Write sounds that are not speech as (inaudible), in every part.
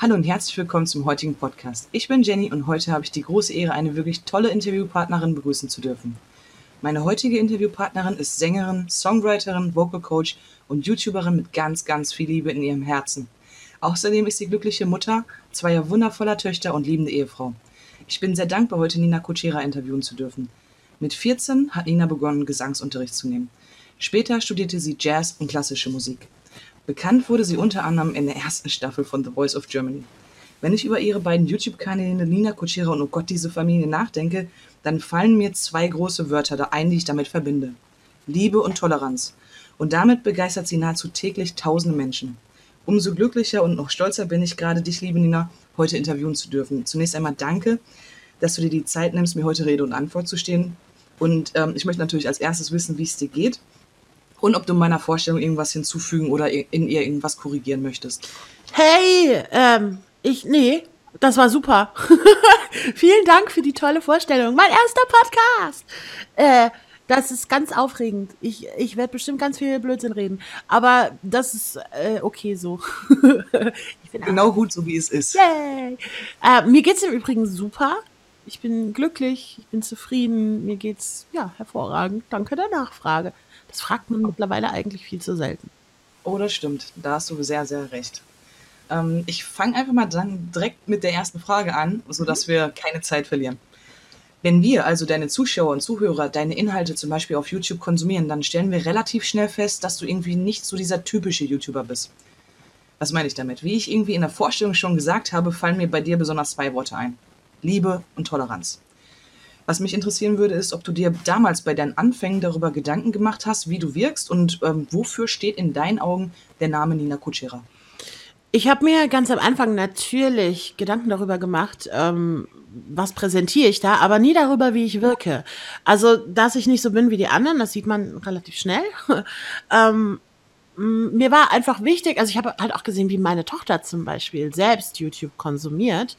Hallo und herzlich willkommen zum heutigen Podcast. Ich bin Jenny und heute habe ich die große Ehre, eine wirklich tolle Interviewpartnerin begrüßen zu dürfen. Meine heutige Interviewpartnerin ist Sängerin, Songwriterin, Vocal Coach und YouTuberin mit ganz, ganz viel Liebe in ihrem Herzen. Außerdem ist sie glückliche Mutter zweier wundervoller Töchter und liebende Ehefrau. Ich bin sehr dankbar, heute Nina Kutschera interviewen zu dürfen. Mit 14 hat Nina begonnen, Gesangsunterricht zu nehmen. Später studierte sie Jazz und klassische Musik. Bekannt wurde sie unter anderem in der ersten Staffel von The Voice of Germany. Wenn ich über ihre beiden YouTube-Kanäle Nina Kutschera und Oh Gott, diese Familie nachdenke, dann fallen mir zwei große Wörter da ein, die ich damit verbinde. Liebe und Toleranz. Und damit begeistert sie nahezu täglich tausende Menschen. Umso glücklicher und noch stolzer bin ich gerade, dich, liebe Nina, heute interviewen zu dürfen. Zunächst einmal danke, dass du dir die Zeit nimmst, mir heute Rede und Antwort zu stehen. Und ähm, ich möchte natürlich als erstes wissen, wie es dir geht und ob du meiner Vorstellung irgendwas hinzufügen oder in ihr irgendwas korrigieren möchtest. Hey, ähm, ich, nee, das war super. (laughs) Vielen Dank für die tolle Vorstellung. Mein erster Podcast. Äh, das ist ganz aufregend. Ich, ich werde bestimmt ganz viel Blödsinn reden. Aber das ist äh, okay so. (laughs) genau gut, so wie es ist. Yay. Äh, mir geht's im Übrigen super. Ich bin glücklich, ich bin zufrieden, mir geht's ja hervorragend. Danke der Nachfrage. Das fragt man mittlerweile eigentlich viel zu selten. Oh, das stimmt. Da hast du sehr, sehr recht. Ähm, ich fange einfach mal dann direkt mit der ersten Frage an, sodass mhm. wir keine Zeit verlieren. Wenn wir, also deine Zuschauer und Zuhörer, deine Inhalte zum Beispiel auf YouTube konsumieren, dann stellen wir relativ schnell fest, dass du irgendwie nicht so dieser typische YouTuber bist. Was meine ich damit? Wie ich irgendwie in der Vorstellung schon gesagt habe, fallen mir bei dir besonders zwei Worte ein. Liebe und Toleranz. Was mich interessieren würde, ist, ob du dir damals bei deinen Anfängen darüber Gedanken gemacht hast, wie du wirkst und ähm, wofür steht in deinen Augen der Name Nina Kutschera? Ich habe mir ganz am Anfang natürlich Gedanken darüber gemacht, ähm, was präsentiere ich da, aber nie darüber, wie ich wirke. Also, dass ich nicht so bin wie die anderen, das sieht man relativ schnell. (laughs) ähm, mir war einfach wichtig, also ich habe halt auch gesehen, wie meine Tochter zum Beispiel selbst YouTube konsumiert.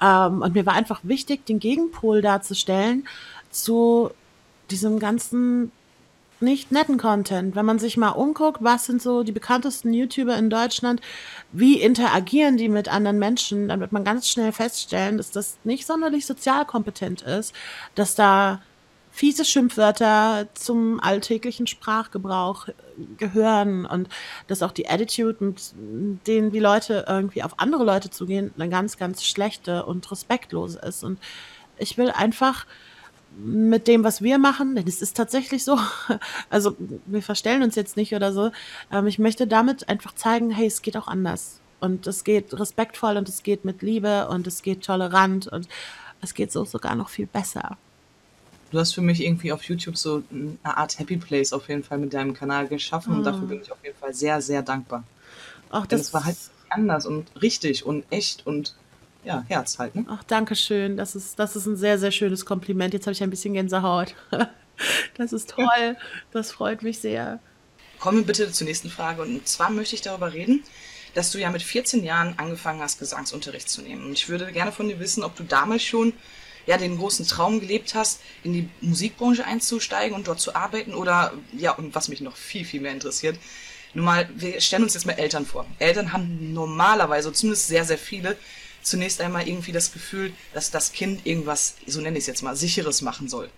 Ähm, und mir war einfach wichtig, den Gegenpol darzustellen zu diesem ganzen nicht netten Content. Wenn man sich mal umguckt, was sind so die bekanntesten YouTuber in Deutschland, wie interagieren die mit anderen Menschen, dann wird man ganz schnell feststellen, dass das nicht sonderlich sozial kompetent ist, dass da fiese Schimpfwörter zum alltäglichen Sprachgebrauch gehören und dass auch die Attitude, mit denen die Leute irgendwie auf andere Leute zugehen, eine ganz, ganz schlechte und respektlose ist. Und ich will einfach mit dem, was wir machen, denn es ist tatsächlich so, (laughs) also wir verstellen uns jetzt nicht oder so, ähm, ich möchte damit einfach zeigen, hey, es geht auch anders. Und es geht respektvoll und es geht mit Liebe und es geht tolerant und es geht so sogar noch viel besser du hast für mich irgendwie auf YouTube so eine Art Happy Place auf jeden Fall mit deinem Kanal geschaffen mhm. und dafür bin ich auf jeden Fall sehr, sehr dankbar. Ach, das, das war halt anders und richtig und echt und ja, Herz halt. Ne? Ach, danke schön. Das ist, das ist ein sehr, sehr schönes Kompliment. Jetzt habe ich ein bisschen Gänsehaut. (laughs) Das ist toll. Ja. Das freut mich sehr. Kommen wir bitte zur nächsten Frage. Und zwar möchte ich darüber reden, dass du ja mit 14 Jahren angefangen hast, Gesangsunterricht zu nehmen. Und ich würde gerne von dir wissen, ob du damals schon ja den großen Traum gelebt hast, in die Musikbranche einzusteigen und dort zu arbeiten oder ja und was mich noch viel viel mehr interessiert, nun mal wir stellen uns jetzt mal Eltern vor. Eltern haben normalerweise zumindest sehr sehr viele zunächst einmal irgendwie das Gefühl, dass das Kind irgendwas, so nenne ich es jetzt mal, sicheres machen soll.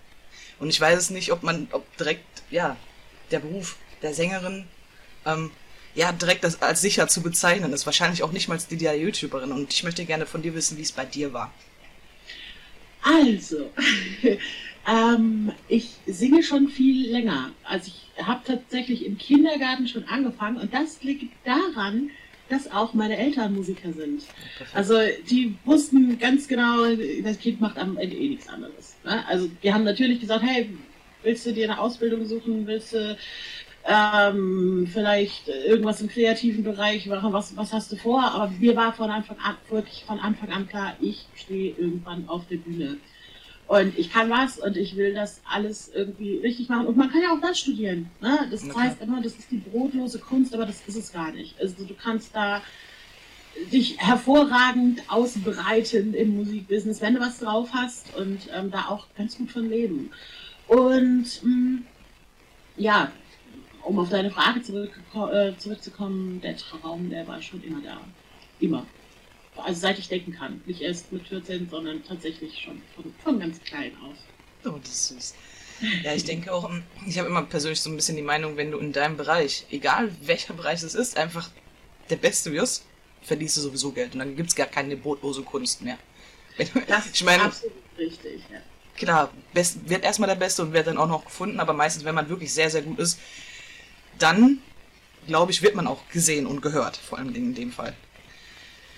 Und ich weiß es nicht, ob man, ob direkt, ja, der Beruf der Sängerin, ähm, ja, direkt das als sicher zu bezeichnen ist. Wahrscheinlich auch nicht mal die YouTuberin. Und ich möchte gerne von dir wissen, wie es bei dir war. Also, (laughs) ähm, ich singe schon viel länger. Also ich habe tatsächlich im Kindergarten schon angefangen und das liegt daran, dass auch meine Eltern Musiker sind. Also die wussten ganz genau, das Kind macht am Ende eh nichts anderes. Ne? Also die haben natürlich gesagt, hey, willst du dir eine Ausbildung suchen, willst du ähm, vielleicht irgendwas im kreativen Bereich machen, was, was hast du vor? Aber mir war von Anfang an, wirklich von Anfang an klar, ich stehe irgendwann auf der Bühne. Und ich kann was und ich will das alles irgendwie richtig machen. Und man kann ja auch das studieren. Ne? Das okay. heißt immer, das ist die brotlose Kunst, aber das ist es gar nicht. Also du kannst da dich hervorragend ausbreiten im Musikbusiness, wenn du was drauf hast und ähm, da auch ganz gut von leben. Und mh, mm, ja, um auf deine Frage zurück, äh, zurückzukommen, der Traum, der war schon immer da. Immer. also seit ich denken kann. Nicht erst mit 14, sondern tatsächlich schon von, von ganz klein auf. Oh, das ist süß. Ja, ich denke auch, ich habe immer persönlich so ein bisschen die Meinung, wenn du in deinem Bereich, egal welcher Bereich es ist, einfach der Beste wirst, verdienst du sowieso Geld. Und dann gibt es gar keine brotlose Kunst mehr. Das (laughs) ich meine, ist absolut richtig, ja. Klar, best, wird erstmal der Beste und wird dann auch noch gefunden, aber meistens, wenn man wirklich sehr, sehr gut ist, dann, glaube ich, wird man auch gesehen und gehört, vor allem in dem Fall.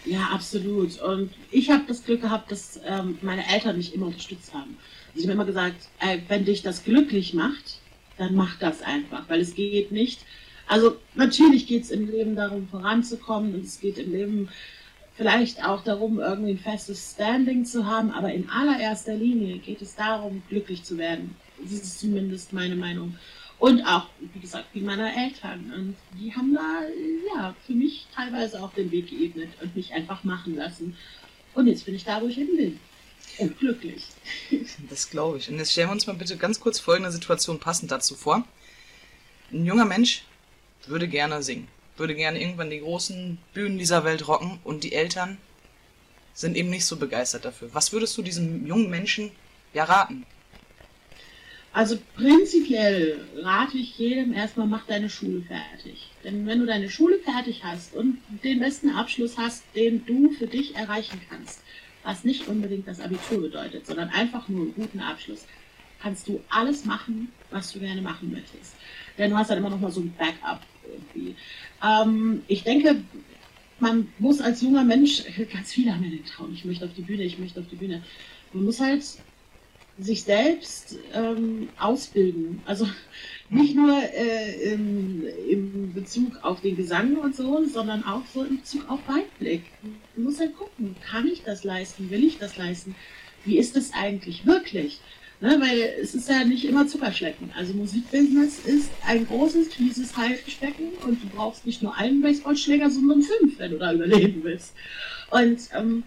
Ja, absolut. Und ich habe das Glück gehabt, dass ähm, meine Eltern mich immer unterstützt haben. Sie haben immer gesagt, äh, wenn dich das glücklich macht, dann mach das einfach, weil es geht nicht. Also natürlich geht es im Leben darum, voranzukommen und es geht im Leben vielleicht auch darum, irgendwie ein festes Standing zu haben, aber in allererster Linie geht es darum, glücklich zu werden. Das ist zumindest meine Meinung. Und auch, wie gesagt, wie meine Eltern. Und die haben da, ja, für mich teilweise auch den Weg geebnet und mich einfach machen lassen. Und jetzt bin ich da, wo ich eben bin. Und glücklich. (laughs) Das glaube ich. Und jetzt stellen wir uns mal bitte ganz kurz folgende Situation passend dazu vor. Ein junger Mensch würde gerne singen, würde gerne irgendwann die großen Bühnen dieser Welt rocken und die Eltern sind eben nicht so begeistert dafür. Was würdest du diesem jungen Menschen ja raten? Also prinzipiell rate ich jedem erstmal, mach deine Schule fertig. Denn wenn du deine Schule fertig hast und den besten Abschluss hast, den du für dich erreichen kannst, was nicht unbedingt das Abitur bedeutet, sondern einfach nur einen guten Abschluss, kannst du alles machen, was du gerne machen möchtest. Denn du hast dann immer noch mal so ein Backup irgendwie. Ähm, ich denke, man muss als junger Mensch, (laughs) ganz viele haben ja den Traum, ich möchte auf die Bühne, ich möchte auf die Bühne. Man muss halt sich selbst ähm, ausbilden. Also (laughs) nicht nur äh, im, im, Bezug auf den Gesang und so, sondern auch so in Bezug auf Weitblick. Man muss halt gucken, kann ich das leisten, will ich das leisten? Wie ist es eigentlich wirklich? Ne, weil es ist ja nicht immer Zuckerschlecken. Also Musikbusiness ist ein großes, fieses Haifischbecken und du brauchst nicht nur einen Baseballschläger, sondern fünf, wenn du da überleben willst. Und ähm,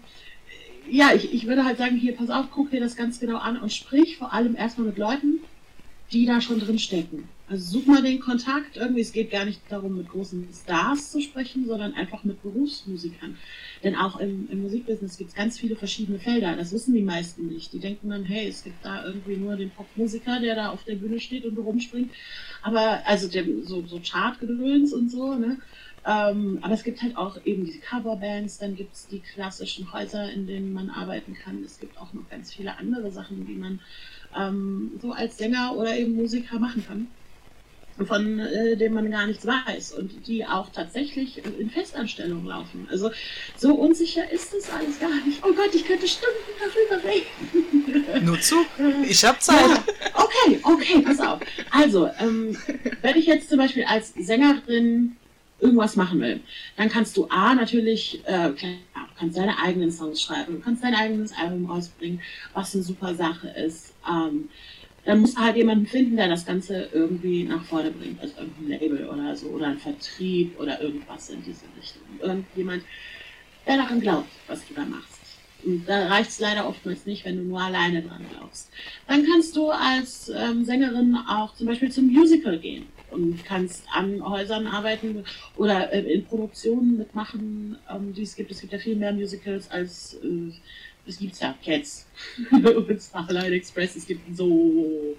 ja, ich, ich würde halt sagen, hier, pass auf, guck dir das ganz genau an und sprich vor allem erstmal mit Leuten, die da schon drin stecken. Also such mal den Kontakt. Irgendwie, es geht gar nicht darum, mit großen Stars zu sprechen, sondern einfach mit Berufsmusikern. Denn auch im, im Musikbusiness gibt es ganz viele verschiedene Felder. Das wissen die meisten nicht. Die denken dann, hey, es gibt da irgendwie nur den Popmusiker, der da auf der Bühne steht und rumspringt. Aber, also der, so, so Chartgedöns und so, ne? Ähm, aber es gibt halt auch eben diese Coverbands, dann gibt es die klassischen Häuser, in denen man arbeiten kann. Es gibt auch noch ganz viele andere Sachen, die man ähm, so als Sänger oder eben Musiker machen kann, von äh, denen man gar nichts weiß und die auch tatsächlich in Festanstellung laufen. Also so unsicher ist das alles gar nicht. Oh Gott, ich könnte Stunden darüber reden. (laughs) Nur zu, ich habe Zeit. Ja, okay, okay, pass auf. Also, ähm, wenn ich jetzt zum Beispiel als Sängerin irgendwas machen will, dann kannst du A natürlich, äh, klar, du kannst deine eigenen Songs schreiben, du kannst dein eigenes Album rausbringen, was eine super Sache ist. Ähm, dann musst du halt jemanden finden, der das Ganze irgendwie nach vorne bringt, also irgendein Label oder so, oder ein Vertrieb oder irgendwas in diese Richtung. Irgendjemand, der daran glaubt, was du da machst. Und da reicht es leider oftmals nicht, wenn du nur alleine dran glaubst. Dann kannst du als ähm, Sängerin auch zum Beispiel zum Musical gehen und kannst an Häusern arbeiten oder äh, in Produktionen mitmachen, ähm, die es gibt. Es gibt ja viel mehr Musicals als äh, es gibt ja Cats (laughs) und Starlight Express. Es gibt so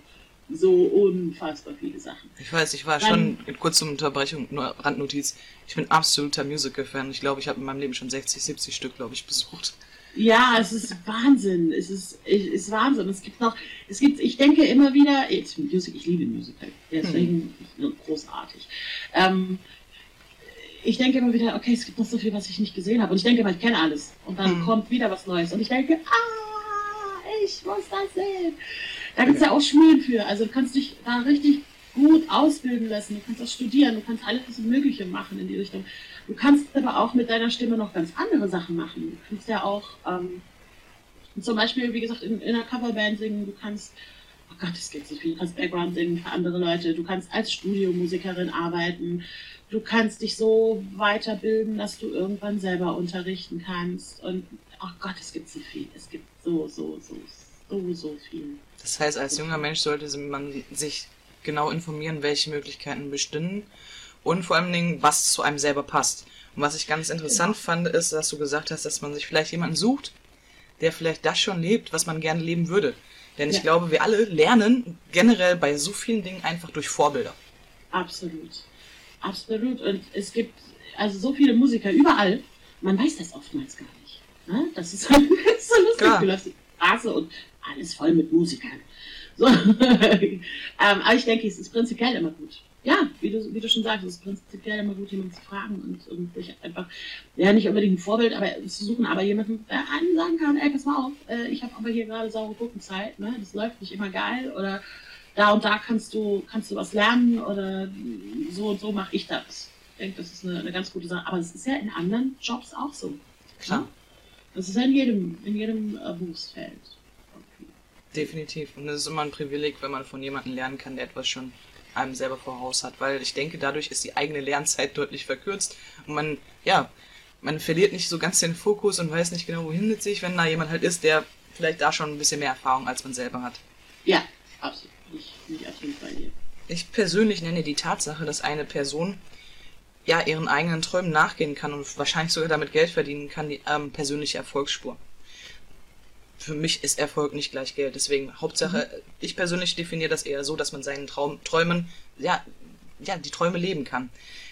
so unfassbar viele Sachen. Ich weiß, ich war Dann, schon, kurz zur Unterbrechung, nur Randnotiz, ich bin absoluter Musical-Fan. Ich glaube, ich habe in meinem Leben schon 60, 70 Stück, glaube ich, besucht. Ja, es ist Wahnsinn. Es ist, es ist Wahnsinn. Es gibt noch, es gibt, ich denke immer wieder, jetzt Music, ich liebe Musical, deswegen mhm. großartig. Ähm, ich denke immer wieder, okay, es gibt noch so viel, was ich nicht gesehen habe. Und ich denke immer, ich kenne alles. Und dann mhm. kommt wieder was Neues. Und ich denke, ah, ich muss das sehen. Da gibt es ja auch Schulen für. Also du kannst dich da richtig gut ausbilden lassen. Du kannst das studieren. Du kannst alles Mögliche machen in die Richtung. Du kannst aber auch mit deiner Stimme noch ganz andere Sachen machen. Du kannst ja auch ähm, zum Beispiel, wie gesagt, in, in einer Coverband singen. Du kannst, oh Gott, das geht so viel. Du kannst Background singen für andere Leute. Du kannst als Studiomusikerin arbeiten. Du kannst dich so weiterbilden, dass du irgendwann selber unterrichten kannst. Und oh Gott, es gibt so viel. Es gibt so, so, so, so, so viel. Das heißt, als junger Mensch sollte man sich genau informieren, welche Möglichkeiten bestehen und vor allen Dingen, was zu einem selber passt. Und was ich ganz interessant genau. fand, ist, dass du gesagt hast, dass man sich vielleicht jemanden sucht, der vielleicht das schon lebt, was man gerne leben würde. Denn ich ja. glaube, wir alle lernen generell bei so vielen Dingen einfach durch Vorbilder. Absolut. Absolut. Und es gibt also so viele Musiker überall. Man weiß das oftmals gar nicht. Ne? Das ist (laughs) so lustig. Klar. Du läufst die Straße und alles voll mit Musikern. So. (laughs) ähm, aber ich denke, es ist prinzipiell immer gut. Ja, wie du, wie du schon sagst, es ist prinzipiell immer gut, jemanden zu fragen und, und sich einfach, ja, nicht unbedingt ein Vorbild aber, zu suchen, aber jemanden, der einem sagen kann, ey, pass mal auf, äh, ich habe aber hier gerade saure Gurkenzeit, ne? das läuft nicht immer geil oder da und da kannst du, kannst du was lernen oder so und so mache ich das. Ich denke, das ist eine, eine ganz gute Sache. Aber es ist ja in anderen Jobs auch so. Klar. Ne? Das ist ja in jedem, in jedem äh, Berufsfeld. Definitiv. Und es ist immer ein Privileg, wenn man von jemandem lernen kann, der etwas schon einem selber voraus hat, weil ich denke, dadurch ist die eigene Lernzeit deutlich verkürzt und man, ja, man verliert nicht so ganz den Fokus und weiß nicht genau, wohin mit sich, wenn da jemand halt ist, der vielleicht da schon ein bisschen mehr Erfahrung als man selber hat. Ja, absolut. Ich bin absolut bei dir. Ich persönlich nenne die Tatsache, dass eine Person ja ihren eigenen Träumen nachgehen kann und wahrscheinlich sogar damit Geld verdienen kann, die ähm, persönliche Erfolgsspur für mich ist Erfolg nicht gleich Geld. Deswegen, Hauptsache, mhm. ich persönlich definiere das eher so, dass man seinen Traum, Träumen, ja, ja, die Träume leben kann.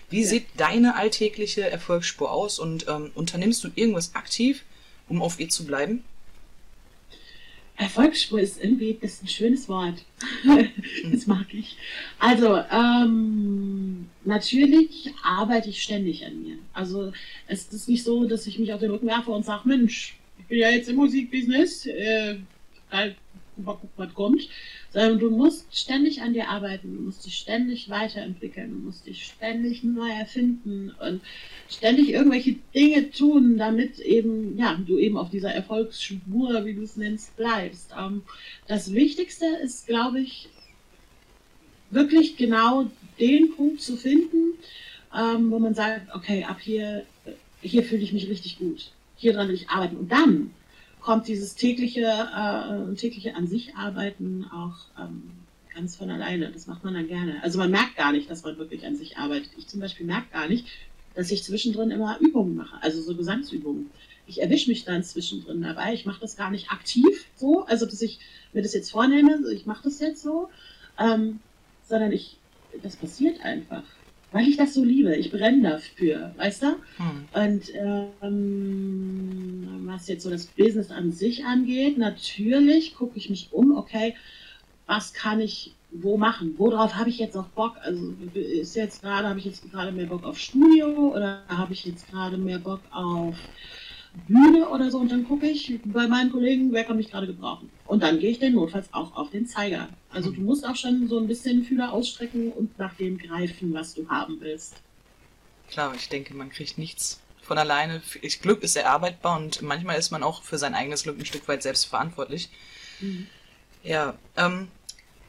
Wie ja. sieht deine alltägliche Erfolgsspur aus und ähm, unternimmst du irgendwas aktiv, um auf ihr zu bleiben? Erfolgsspur ist irgendwie das ist ein schönes Wort. (laughs) das mag ich. Also, ähm, natürlich arbeite ich ständig an mir. Also, es ist nicht so, dass ich mich auf den Rücken werfe und sage, Mensch, ich bin ja jetzt im Musikbusiness, äh, halt, mal gucken, was kommt. Sondern du musst ständig an dir arbeiten, du musst dich ständig weiterentwickeln, du musst dich ständig neu erfinden und ständig irgendwelche Dinge tun, damit eben, ja, du eben auf dieser Erfolgsspur, wie du es nennst, bleibst. Ähm, das Wichtigste ist, glaube ich, wirklich genau den Punkt zu finden, ähm, wo man sagt, okay, ab hier, hier fühle ich mich richtig gut hier dran will ich arbeiten. Und dann kommt dieses tägliche, äh, tägliche an sich arbeiten auch ähm, ganz von alleine. Das macht man dann gerne. Also man merkt gar nicht, dass man wirklich an sich arbeitet. Ich zum Beispiel merke gar nicht, dass ich zwischendrin immer Übungen mache, also so Gesangsübungen. Ich erwische mich dann zwischendrin dabei. Ich mache das gar nicht aktiv so, also dass ich mir das jetzt vornehme, ich mache das jetzt so, ähm, sondern ich, das passiert einfach weil ich das so liebe. Ich brenne dafür, weißt du? Hm. Und ähm, was jetzt so das Business an sich angeht, natürlich gucke ich mich um, okay, was kann ich wo machen? Worauf habe ich jetzt auch Bock? Also ist jetzt gerade, habe ich jetzt gerade mehr Bock auf Studio oder habe ich jetzt gerade mehr Bock auf Bühne oder so und dann gucke ich bei meinen Kollegen, wer kann mich gerade gebrauchen. Und dann gehe ich dann notfalls auch auf den Zeiger. Also du musst auch schon so ein bisschen Fühler ausstrecken und nach dem greifen, was du haben willst. Klar, ich denke, man kriegt nichts von alleine. Glück ist erarbeitbar und manchmal ist man auch für sein eigenes Glück ein Stück weit selbst verantwortlich. Mhm. Ja, ähm,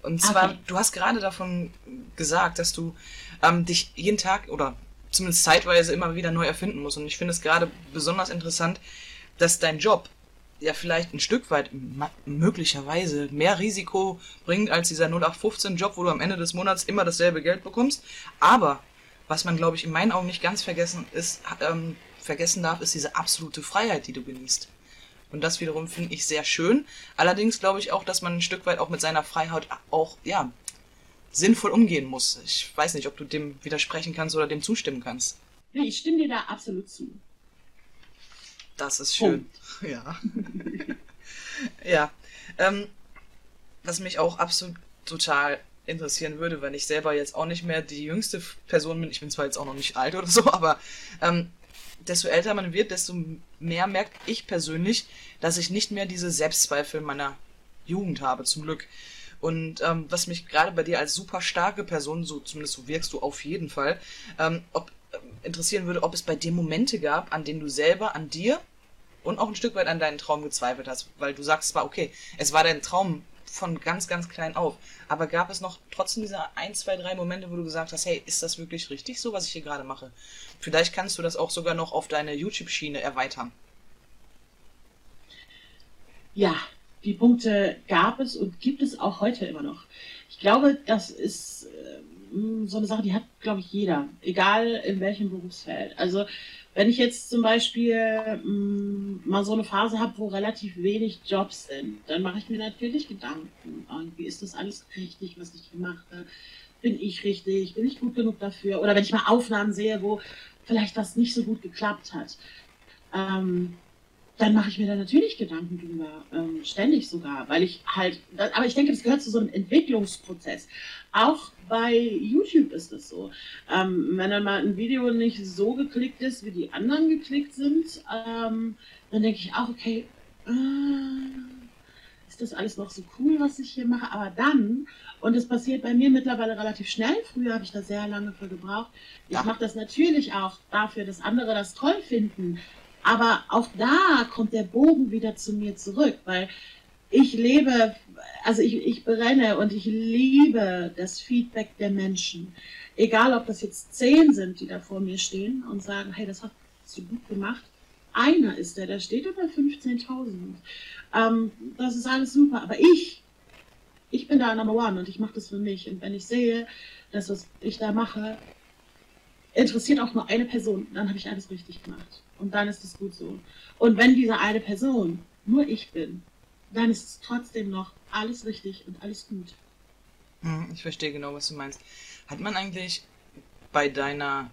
und zwar, okay. du hast gerade davon gesagt, dass du ähm, dich jeden Tag oder zumindest zeitweise immer wieder neu erfinden muss. Und ich finde es gerade besonders interessant, dass dein Job ja vielleicht ein Stück weit möglicherweise mehr Risiko bringt als dieser 0815-Job, wo du am Ende des Monats immer dasselbe Geld bekommst. Aber was man, glaube ich, in meinen Augen nicht ganz vergessen ist, ähm, vergessen darf, ist diese absolute Freiheit, die du genießt. Und das wiederum finde ich sehr schön. Allerdings glaube ich auch, dass man ein Stück weit auch mit seiner Freiheit auch, ja, sinnvoll umgehen muss. Ich weiß nicht, ob du dem widersprechen kannst oder dem zustimmen kannst. Ja, ich stimme dir da absolut zu. Das ist schön. Oh. Ja. (laughs) ja. Ähm, was mich auch absolut total interessieren würde, wenn ich selber jetzt auch nicht mehr die jüngste Person bin, ich bin zwar jetzt auch noch nicht alt oder so, (laughs) aber ähm, desto älter man wird, desto mehr merke ich persönlich, dass ich nicht mehr diese Selbstzweifel meiner Jugend habe, zum Glück. Und ähm, was mich gerade bei dir als super starke Person, so zumindest so wirkst du auf jeden Fall, ähm, ob, äh, interessieren würde, ob es bei dir Momente gab, an denen du selber an dir und auch ein Stück weit an deinen Traum gezweifelt hast, weil du sagst zwar, okay, es war dein Traum von ganz, ganz klein auf, aber gab es noch trotzdem diese ein, zwei, drei Momente, wo du gesagt hast, hey, ist das wirklich richtig so, was ich hier gerade mache? Vielleicht kannst du das auch sogar noch auf deine YouTube-Schiene erweitern. Ja, die Punkte gab es und gibt es auch heute immer noch. Ich glaube, das ist, mh, so eine Sache, die hat, glaube ich, jeder, egal in welchem Berufsfeld. Also wenn ich jetzt zum Beispiel mh, mal so eine Phase habe, wo relativ wenig Jobs sind, dann mache ich mir natürlich Gedanken. Wie ist das alles richtig, was ich mache? Bin ich richtig? Bin ich gut genug dafür? Oder wenn ich mal Aufnahmen sehe, wo vielleicht was nicht so gut geklappt hat. Ähm, dann mache ich mir da natürlich Gedanken drüber, ähm, ständig sogar, weil ich halt, aber ich denke, das gehört zu so einem Entwicklungsprozess. Auch bei YouTube ist es so. Ähm, wenn dann mal ein Video nicht so geklickt ist, wie die anderen geklickt sind, ähm, dann denke ich auch, okay, äh, ist das alles noch so cool, was ich hier mache? Aber dann, und es passiert bei mir mittlerweile relativ schnell, früher habe ich da sehr lange für gebraucht, ich mache das natürlich auch dafür, dass andere das toll finden, aber auch da kommt der Bogen wieder zu mir zurück, weil ich lebe, also ich, ich brenne und ich liebe das Feedback der Menschen. Egal, ob das jetzt zehn sind, die da vor mir stehen und sagen, hey, das hast du gut gemacht. Einer ist der, der steht über 15.000. Ähm, das ist alles super. Aber ich, ich bin da Number One und ich mache das für mich. Und wenn ich sehe, dass was ich da mache, interessiert auch nur eine Person, dann habe ich alles richtig gemacht. Und dann ist es gut so. Und wenn diese eine Person nur ich bin, dann ist es trotzdem noch alles richtig und alles gut. Hm, ich verstehe genau, was du meinst. Hat man eigentlich bei deiner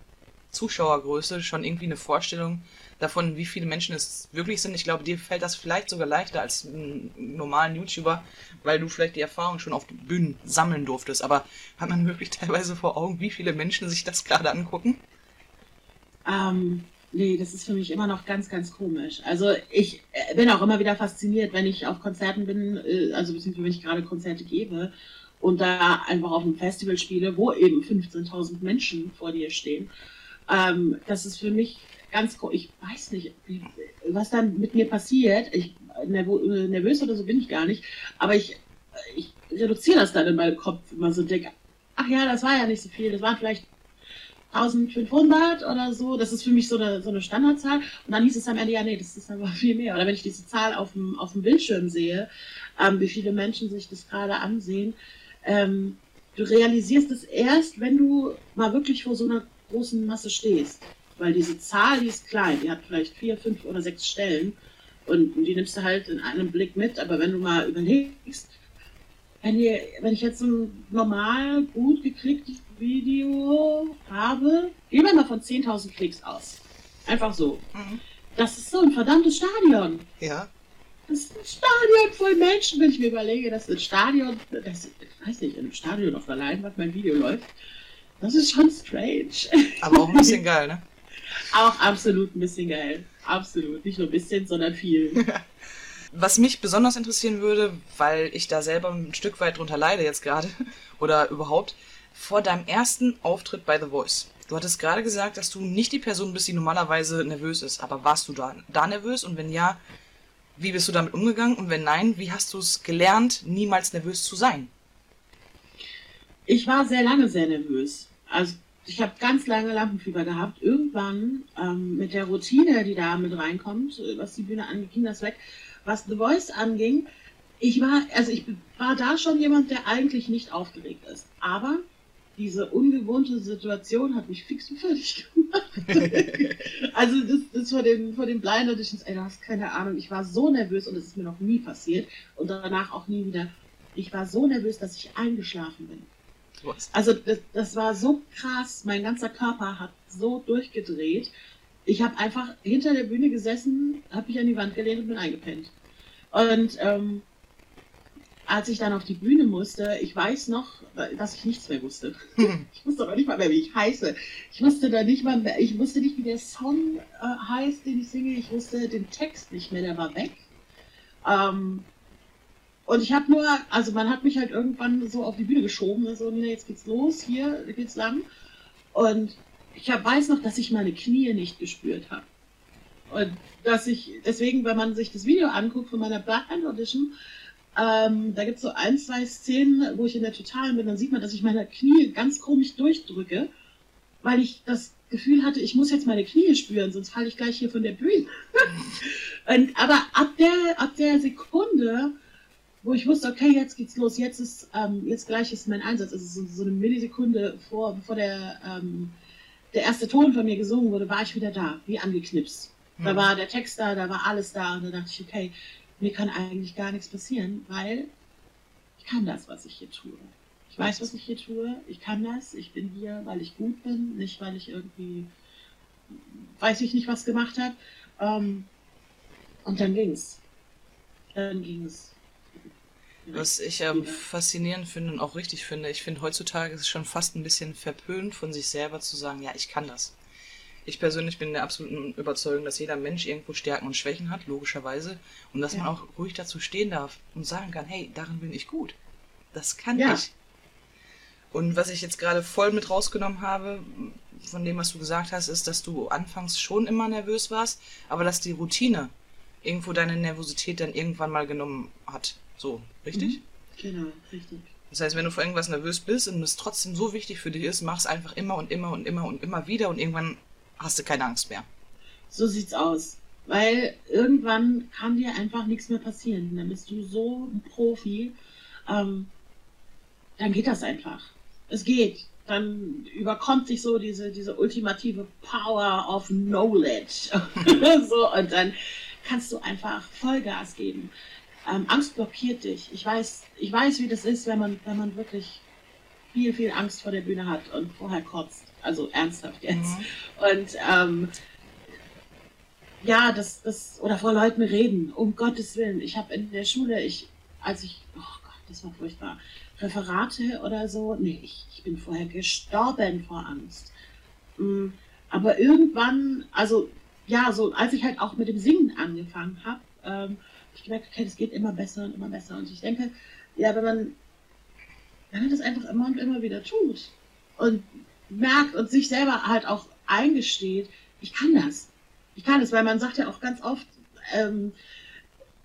Zuschauergröße schon irgendwie eine Vorstellung davon, wie viele Menschen es wirklich sind? Ich glaube, dir fällt das vielleicht sogar leichter als einem normalen YouTuber, weil du vielleicht die Erfahrung schon auf den Bühnen sammeln durftest. Aber hat man wirklich (laughs) teilweise vor Augen, wie viele Menschen sich das gerade angucken? Ähm, Nee, das ist für mich immer noch ganz, ganz komisch. Also ich äh, bin auch immer wieder fasziniert, wenn ich auf Konzerten bin, äh, also beziehungsweise wenn ich gerade Konzerte gebe und da einfach auf einem Festival spiele, wo eben 15.000 Menschen vor dir stehen. Ähm, das ist für mich ganz, ich weiß nicht, was dann mit mir passiert. Ich, nervös oder so bin ich gar nicht, aber ich, ich reduziere das dann in meinem Kopf immer so denke, ach ja, das war ja nicht so viel, das waren vielleicht 1500 oder so. Das ist für mich so eine, so eine Standardzahl. Und dann hieß es am Ende, ja, nee, das ist aber viel mehr. Oder wenn ich diese Zahl auf dem, auf dem Bildschirm sehe, ähm, wie viele Menschen sich das gerade ansehen, ähm, du realisierst es erst, wenn du mal wirklich vor so einer großen Masse stehst. Weil diese Zahl, die ist klein, die hat vielleicht vier, fünf oder sechs Stellen. Und die nimmst du halt in einem Blick mit. Aber wenn du mal überlegst, wenn, ihr, wenn ich jetzt ein normal gut geklicktes Video habe, gehen wir mal von 10.000 Klicks aus. Einfach so. Mhm. Das ist so ein verdammtes Stadion. Ja. Das ist ein Stadion voll Menschen, wenn ich mir überlege, dass ein Stadion, das, ich weiß nicht, in einem Stadion auf der Leinwand mein Video läuft. Das ist schon strange. Aber auch ein bisschen geil, ne? (laughs) Auch absolut ein bisschen geil. Absolut. Nicht nur ein bisschen, sondern viel. (laughs) Was mich besonders interessieren würde, weil ich da selber ein Stück weit drunter leide jetzt gerade, (laughs) oder überhaupt, vor deinem ersten Auftritt bei The Voice. Du hattest gerade gesagt, dass du nicht die Person bist, die normalerweise nervös ist. Aber warst du da, da nervös? Und wenn ja, wie bist du damit umgegangen? Und wenn nein, wie hast du es gelernt, niemals nervös zu sein? Ich war sehr lange sehr nervös. Also ich habe ganz lange Lampenfieber gehabt. Irgendwann ähm, mit der Routine, die da mit reinkommt, äh, was die Bühne angeht, ging das weg. Was The Voice anging, ich war, also ich war da schon jemand, der eigentlich nicht aufgeregt ist. Aber diese ungewohnte Situation hat mich fix und fertig gemacht. (laughs) also das, das vor den, vor den Blind Auditions, ey, du hast keine Ahnung, ich war so nervös und das ist mir noch nie passiert und danach auch nie wieder. Ich war so nervös, dass ich eingeschlafen bin. Was? Also das, das war so krass, mein ganzer Körper hat so durchgedreht. Ich habe einfach hinter der Bühne gesessen, habe mich an die Wand gelehnt und bin eingepennt. Und ähm, als ich dann auf die Bühne musste, ich weiß noch, dass ich nichts mehr wusste. Ich wusste aber nicht mal mehr, wie ich heiße. Ich wusste da nicht mal mehr, ich wusste nicht, wie der Song äh, heißt, den ich singe. Ich wusste den Text nicht mehr, der war weg. Ähm, und ich habe nur, also man hat mich halt irgendwann so auf die Bühne geschoben, so, also, jetzt geht's los, hier geht's lang. Und ich weiß noch, dass ich meine Knie nicht gespürt habe. Und dass ich, deswegen, wenn man sich das Video anguckt von meiner Blind Audition, ähm, da gibt es so ein, zwei Szenen, wo ich in der Totalen bin, dann sieht man, dass ich meine Knie ganz komisch durchdrücke, weil ich das Gefühl hatte, ich muss jetzt meine Knie spüren, sonst falle ich gleich hier von der Bühne. (laughs) Und, aber ab der, ab der Sekunde wo ich wusste, okay, jetzt geht's los, jetzt ist, ähm, jetzt gleich ist mein Einsatz. Also so, so eine Millisekunde vor, bevor der, ähm, der erste Ton von mir gesungen wurde, war ich wieder da, wie angeknipst. Mhm. Da war der Text da, da war alles da und da dachte ich, okay, mir kann eigentlich gar nichts passieren, weil ich kann das, was ich hier tue. Ich weiß, was ich hier tue, ich kann das, ich bin hier, weil ich gut bin, nicht weil ich irgendwie, weiß ich nicht, was gemacht habe. Ähm, und dann ging's. Dann ging's. Was ich ähm, faszinierend finde und auch richtig finde, ich finde heutzutage ist es schon fast ein bisschen verpönt von sich selber zu sagen, ja, ich kann das. Ich persönlich bin der absoluten Überzeugung, dass jeder Mensch irgendwo Stärken und Schwächen hat, logischerweise, und dass ja. man auch ruhig dazu stehen darf und sagen kann, hey, darin bin ich gut. Das kann ja. ich. Und was ich jetzt gerade voll mit rausgenommen habe, von dem, was du gesagt hast, ist, dass du anfangs schon immer nervös warst, aber dass die Routine irgendwo deine Nervosität dann irgendwann mal genommen hat. So, richtig? Mhm. Genau, richtig. Das heißt, wenn du vor irgendwas nervös bist und es trotzdem so wichtig für dich ist, mach es einfach immer und immer und immer und immer wieder und irgendwann hast du keine Angst mehr. So sieht's aus. Weil irgendwann kann dir einfach nichts mehr passieren. Dann bist du so ein Profi. Ähm, dann geht das einfach. Es geht. Dann überkommt sich so diese, diese ultimative Power of Knowledge. (laughs) so, und dann kannst du einfach Vollgas geben. Ähm, Angst blockiert dich. Ich weiß, ich weiß, wie das ist, wenn man, wenn man wirklich viel, viel Angst vor der Bühne hat und vorher kotzt. Also ernsthaft jetzt. Mhm. Und ähm, ja, das, das, oder vor Leuten reden, um Gottes Willen. Ich habe in der Schule, ich, als ich, oh Gott, das war furchtbar, Referate oder so, nee, ich, ich bin vorher gestorben vor Angst. Mm, aber irgendwann, also ja, so als ich halt auch mit dem Singen angefangen habe, ähm, habe ich gemerkt, okay, das geht immer besser und immer besser. Und ich denke, ja, wenn man, wenn man das einfach immer und immer wieder tut und merkt und sich selber halt auch eingesteht, ich kann das. Ich kann das, weil man sagt ja auch ganz oft, ähm,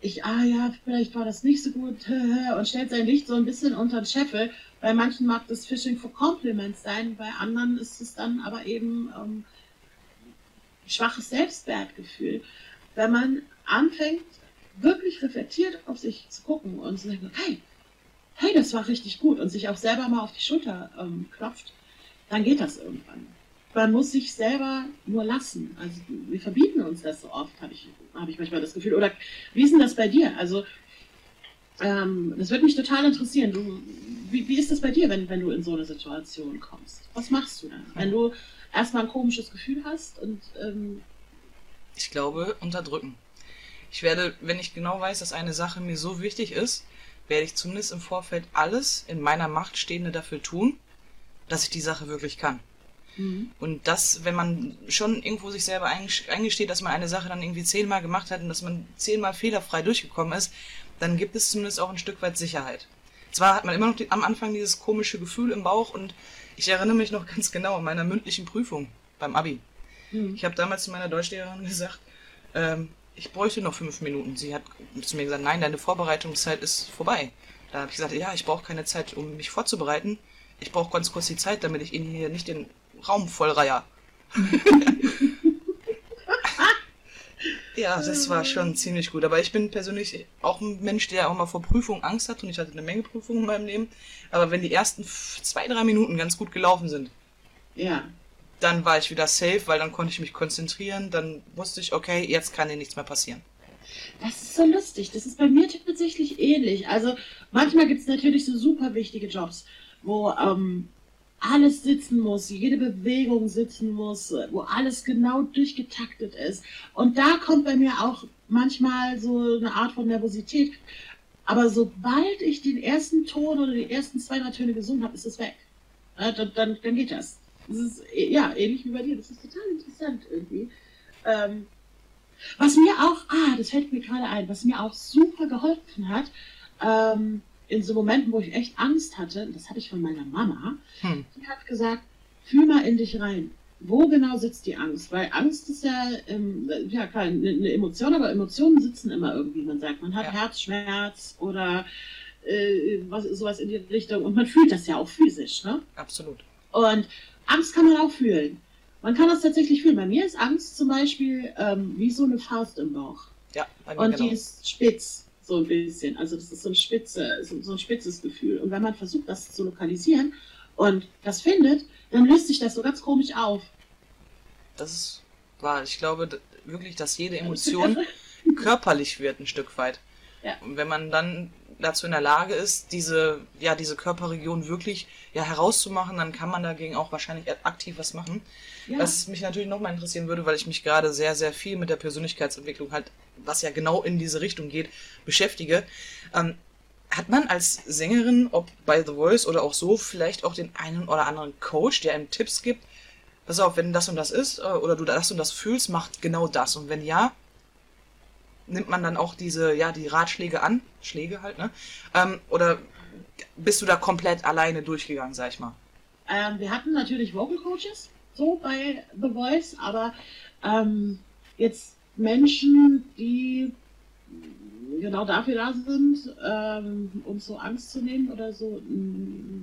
ich, ah ja, vielleicht war das nicht so gut (laughs) und stellt sein Licht so ein bisschen unter den Scheffel. Bei manchen mag das Fishing for Compliments sein, bei anderen ist es dann aber eben ähm, schwaches Selbstwertgefühl. Wenn man anfängt, wirklich reflektiert auf sich zu gucken und zu sagen, hey, hey, das war richtig gut und sich auch selber mal auf die Schulter ähm, klopft, dann geht das irgendwann. Man muss sich selber nur lassen. Also wir verbieten uns das so oft, habe ich, hab ich manchmal das Gefühl. Oder wie ist denn das bei dir? Also ähm, das würde mich total interessieren. Du, wie, wie ist das bei dir, wenn, wenn du in so eine Situation kommst? Was machst du dann? Wenn du erstmal ein komisches Gefühl hast und. Ähm ich glaube, unterdrücken. Ich werde, wenn ich genau weiß, dass eine Sache mir so wichtig ist, werde ich zumindest im Vorfeld alles in meiner Macht Stehende dafür tun, dass ich die Sache wirklich kann. Mhm. Und das, wenn man schon irgendwo sich selber eingesteht, dass man eine Sache dann irgendwie zehnmal gemacht hat und dass man zehnmal fehlerfrei durchgekommen ist, dann gibt es zumindest auch ein Stück weit Sicherheit. Zwar hat man immer noch die, am Anfang dieses komische Gefühl im Bauch und ich erinnere mich noch (laughs) ganz genau an meiner mündlichen Prüfung beim Abi. Mhm. Ich habe damals zu meiner Deutschlehrerin gesagt, ähm, ich bräuchte noch fünf Minuten. Sie hat zu mir gesagt, nein, deine Vorbereitungszeit ist vorbei. Da habe ich gesagt, ja, ich brauche keine Zeit, um mich vorzubereiten. Ich brauche ganz kurz die Zeit, damit ich Ihnen hier nicht den Raum vollreihe. (laughs) Ja, das war schon ziemlich gut. Aber ich bin persönlich auch ein Mensch, der auch mal vor Prüfungen Angst hat und ich hatte eine Menge Prüfungen in meinem Leben. Aber wenn die ersten zwei, drei Minuten ganz gut gelaufen sind, ja. Dann war ich wieder safe, weil dann konnte ich mich konzentrieren. Dann wusste ich, okay, jetzt kann dir nichts mehr passieren. Das ist so lustig. Das ist bei mir tatsächlich ähnlich. Also manchmal gibt es natürlich so super wichtige Jobs, wo ähm, alles sitzen muss, jede Bewegung sitzen muss, wo alles genau durchgetaktet ist. Und da kommt bei mir auch manchmal so eine Art von Nervosität. Aber sobald ich den ersten Ton oder die ersten zwei, drei Töne gesungen habe, ist es weg. Dann, dann, dann, geht das. Das ist ja ähnlich wie bei dir. Das ist total interessant irgendwie. Ähm, was mir auch, ah, das fällt mir gerade ein, was mir auch super geholfen hat, ähm, in so Momenten, wo ich echt Angst hatte, das hatte ich von meiner Mama, hm. die hat gesagt, fühl mal in dich rein. Wo genau sitzt die Angst? Weil Angst ist ja, ähm, ja klar, eine, eine, Emotion, aber Emotionen sitzen immer irgendwie. Man sagt, man hat ja. Herzschmerz oder äh, was, sowas in die Richtung und man fühlt das ja auch physisch. Ne? Absolut. Und Angst kann man auch fühlen. Man kann das tatsächlich fühlen. Bei mir ist Angst zum Beispiel ähm, wie so eine Faust im Bauch. Ja, bei mir Und genau. die ist spitz So ein bisschen. Also das ist so ein spitze, so, so ein spitzes Gefühl. Und wenn man versucht, das zu lokalisieren und das findet, dann löst sich das so ganz komisch auf. Das ist wahr. Ich glaube wirklich, dass jede Emotion (laughs) körperlich wird ein Stück weit. Ja. Und wenn man dann dazu in der Lage ist, diese, ja, diese Körperregion wirklich ja, herauszumachen, dann kann man dagegen auch wahrscheinlich aktiv was machen. Ja. Was mich natürlich nochmal interessieren würde, weil ich mich gerade sehr, sehr viel mit der Persönlichkeitsentwicklung halt, was ja genau in diese Richtung geht, beschäftige. Ähm, hat man als Sängerin, ob bei The Voice oder auch so, vielleicht auch den einen oder anderen Coach, der einem Tipps gibt, pass auf, wenn das und das ist, äh, oder du das und das fühlst, macht genau das. Und wenn ja, nimmt man dann auch diese, ja, die Ratschläge an, Schläge halt, ne? Ähm, oder bist du da komplett alleine durchgegangen, sag ich mal? Ähm, wir hatten natürlich Vocal Coaches, so bei The Voice, aber ähm, jetzt Menschen, die genau dafür da sind, ähm, uns so Angst zu nehmen oder so,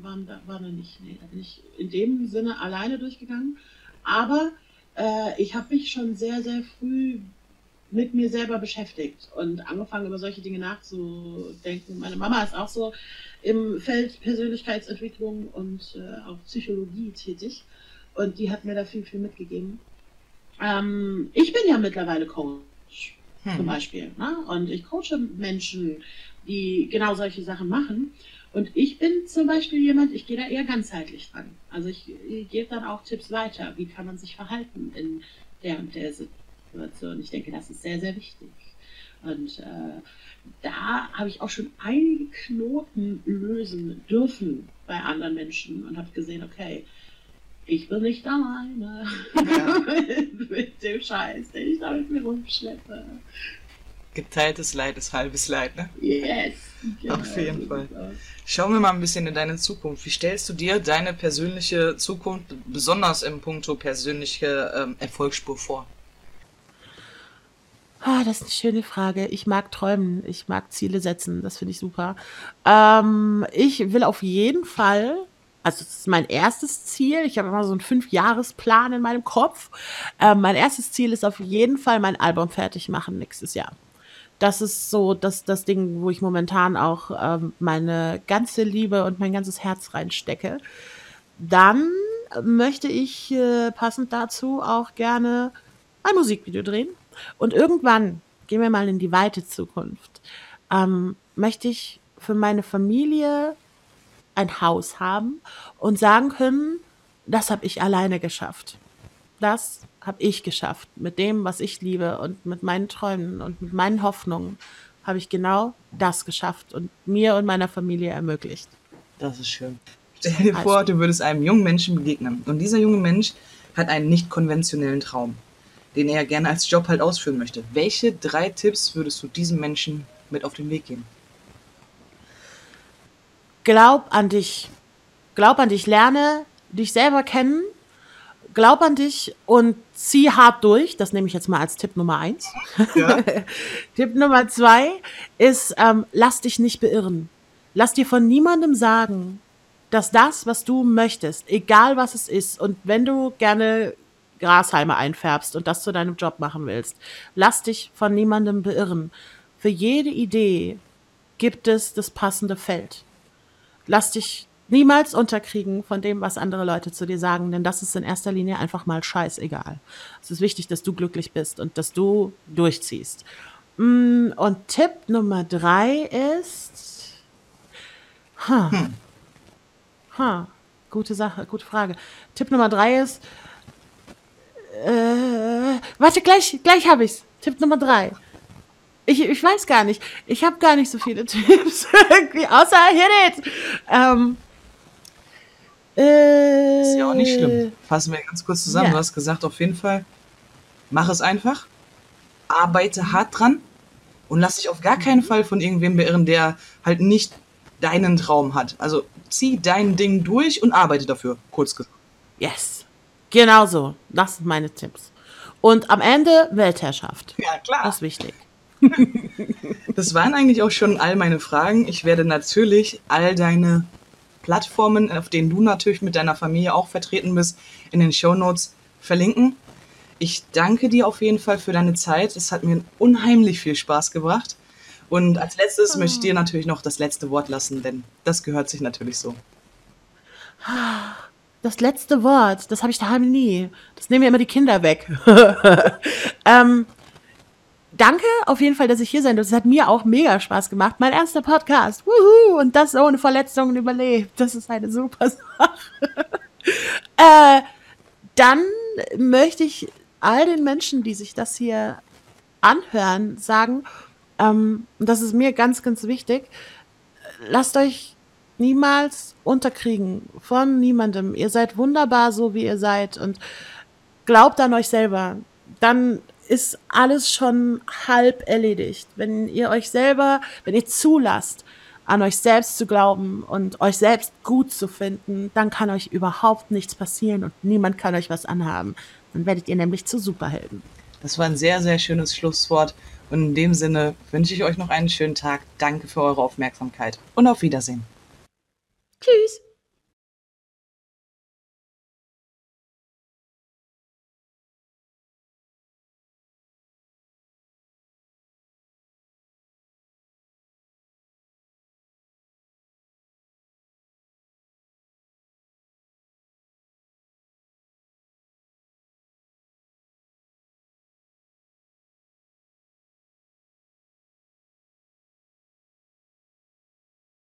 waren da, waren da nicht. Nee, da bin ich in dem Sinne alleine durchgegangen. Aber äh, ich habe mich schon sehr, sehr früh mit mir selber beschäftigt und angefangen über solche Dinge nachzudenken. Meine Mama ist auch so im Feld Persönlichkeitsentwicklung und äh, auch Psychologie tätig und die hat mir da viel, viel mitgegeben. Ähm, ich bin ja mittlerweile Coach zum Hm. Beispiel ne? und ich coache Menschen, die genau solche Sachen machen. Und ich bin zum Beispiel jemand, ich gehe da eher ganzheitlich dran. Also ich, ich gebe dann auch Tipps weiter. Wie kann man sich verhalten in der und der Situation? Ich denke, das ist sehr, sehr wichtig. Und äh, da habe ich auch schon einige Knoten lösen dürfen bei anderen Menschen und habe gesehen, okay, ich bin nicht alleine Ja. (laughs) mit dem Scheiß, den ich da mit mir rumschleppe. Geteiltes Leid ist halbes Leid, ne? Yes. Auf jeden Fall. Schauen wir mal ein bisschen in deine Zukunft. Wie stellst du dir deine persönliche Zukunft, besonders im Punkto persönliche ähm, Erfolgsspur vor? Ah, das ist eine schöne Frage. Ich mag träumen, ich mag Ziele setzen, das finde ich super. Ähm, ich will auf jeden Fall, also das ist mein erstes Ziel, ich habe immer so einen Fünfjahresplan in meinem Kopf. Ähm, mein erstes Ziel ist auf jeden Fall mein Album fertig machen nächstes Jahr. Das ist so das, das Ding, wo ich momentan auch ähm, meine ganze Liebe und mein ganzes Herz reinstecke. Dann möchte ich äh, passend dazu auch gerne ein Musikvideo drehen. Und irgendwann, gehen wir mal in die weite Zukunft, ähm, möchte ich für meine Familie ein Haus haben und sagen können, das habe ich alleine geschafft. Das habe ich geschafft. Mit dem, was ich liebe und mit meinen Träumen und mit meinen Hoffnungen habe ich genau das geschafft und mir und meiner Familie ermöglicht. Das ist schön. Stell dir vor, du würdest einem jungen Menschen begegnen. Und dieser junge Mensch hat einen nicht konventionellen Traum, den er gerne als Job halt ausführen möchte. Welche drei Tipps würdest du diesem Menschen mit auf den Weg geben? Glaub an dich. Glaub an dich, lerne dich selber kennen. Glaub an dich und zieh hart durch. Das nehme ich jetzt mal als Tipp Nummer eins. Ja. (laughs) Tipp Nummer zwei ist, ähm, lass dich nicht beirren. Lass dir von niemandem sagen, dass das, was du möchtest, egal was es ist, und wenn du gerne Grashalme einfärbst und das zu deinem Job machen willst, lass dich von niemandem beirren. Für jede Idee gibt es das passende Feld. Lass dich niemals unterkriegen von dem, was andere Leute zu dir sagen, denn das ist in erster Linie einfach mal scheißegal. Es ist wichtig, dass du glücklich bist und dass du durchziehst. Mm, Und Tipp Nummer drei ist. Ha. Ha. Gute Sache, gute Frage. Tipp Nummer drei ist. Äh, warte, gleich, gleich habe ich's. Tipp Nummer drei. Ich, ich weiß gar nicht. Ich habe gar nicht so viele (laughs) Tipps irgendwie, außer hit it. Ähm, äh, Ist ja auch nicht schlimm. Fassen wir ganz kurz zusammen. ja. Du hast gesagt, auf jeden Fall, mach es einfach, arbeite hart dran und lass dich auf gar keinen Fall von irgendwem beirren, der halt nicht deinen Traum hat. Also zieh dein Ding durch und arbeite dafür, kurz gesagt. Yes. Genau so. Das sind meine Tipps. Und am Ende Weltherrschaft. Ja, klar. Das ist wichtig. (laughs) Das waren eigentlich auch schon all meine Fragen. Ich werde natürlich all deine Plattformen, auf denen du natürlich mit deiner Familie auch vertreten bist, in den Shownotes verlinken. Ich danke dir auf jeden Fall für deine Zeit. Es hat mir unheimlich viel Spaß gebracht. Und als letztes möchte ich dir natürlich noch das letzte Wort lassen, denn das gehört sich natürlich so. (sighs) Das letzte Wort, das habe ich daheim nie. Das nehmen ja immer die Kinder weg. (laughs) ähm, danke auf jeden Fall, dass ich hier sein durfte. Es hat mir auch mega Spaß gemacht. Mein erster Podcast. Wuhu! Und das ohne Verletzungen überlebt. Das ist eine super (laughs) Sache. äh, dann möchte ich all den Menschen, die sich das hier anhören, sagen, ähm, und das ist mir ganz, ganz wichtig, lasst euch niemals unterkriegen von niemandem. Ihr seid wunderbar, so wie ihr seid und glaubt an euch selber. Dann ist alles schon halb erledigt. Wenn ihr euch selber, wenn ihr zulasst, an euch selbst zu glauben und euch selbst gut zu finden, dann kann euch überhaupt nichts passieren und niemand kann euch was anhaben. Dann werdet ihr nämlich zu Superhelden. Das war ein sehr, sehr schönes Schlusswort. Und in dem Sinne wünsche ich euch noch einen schönen Tag. Danke für eure Aufmerksamkeit und auf Wiedersehen. Tschüss.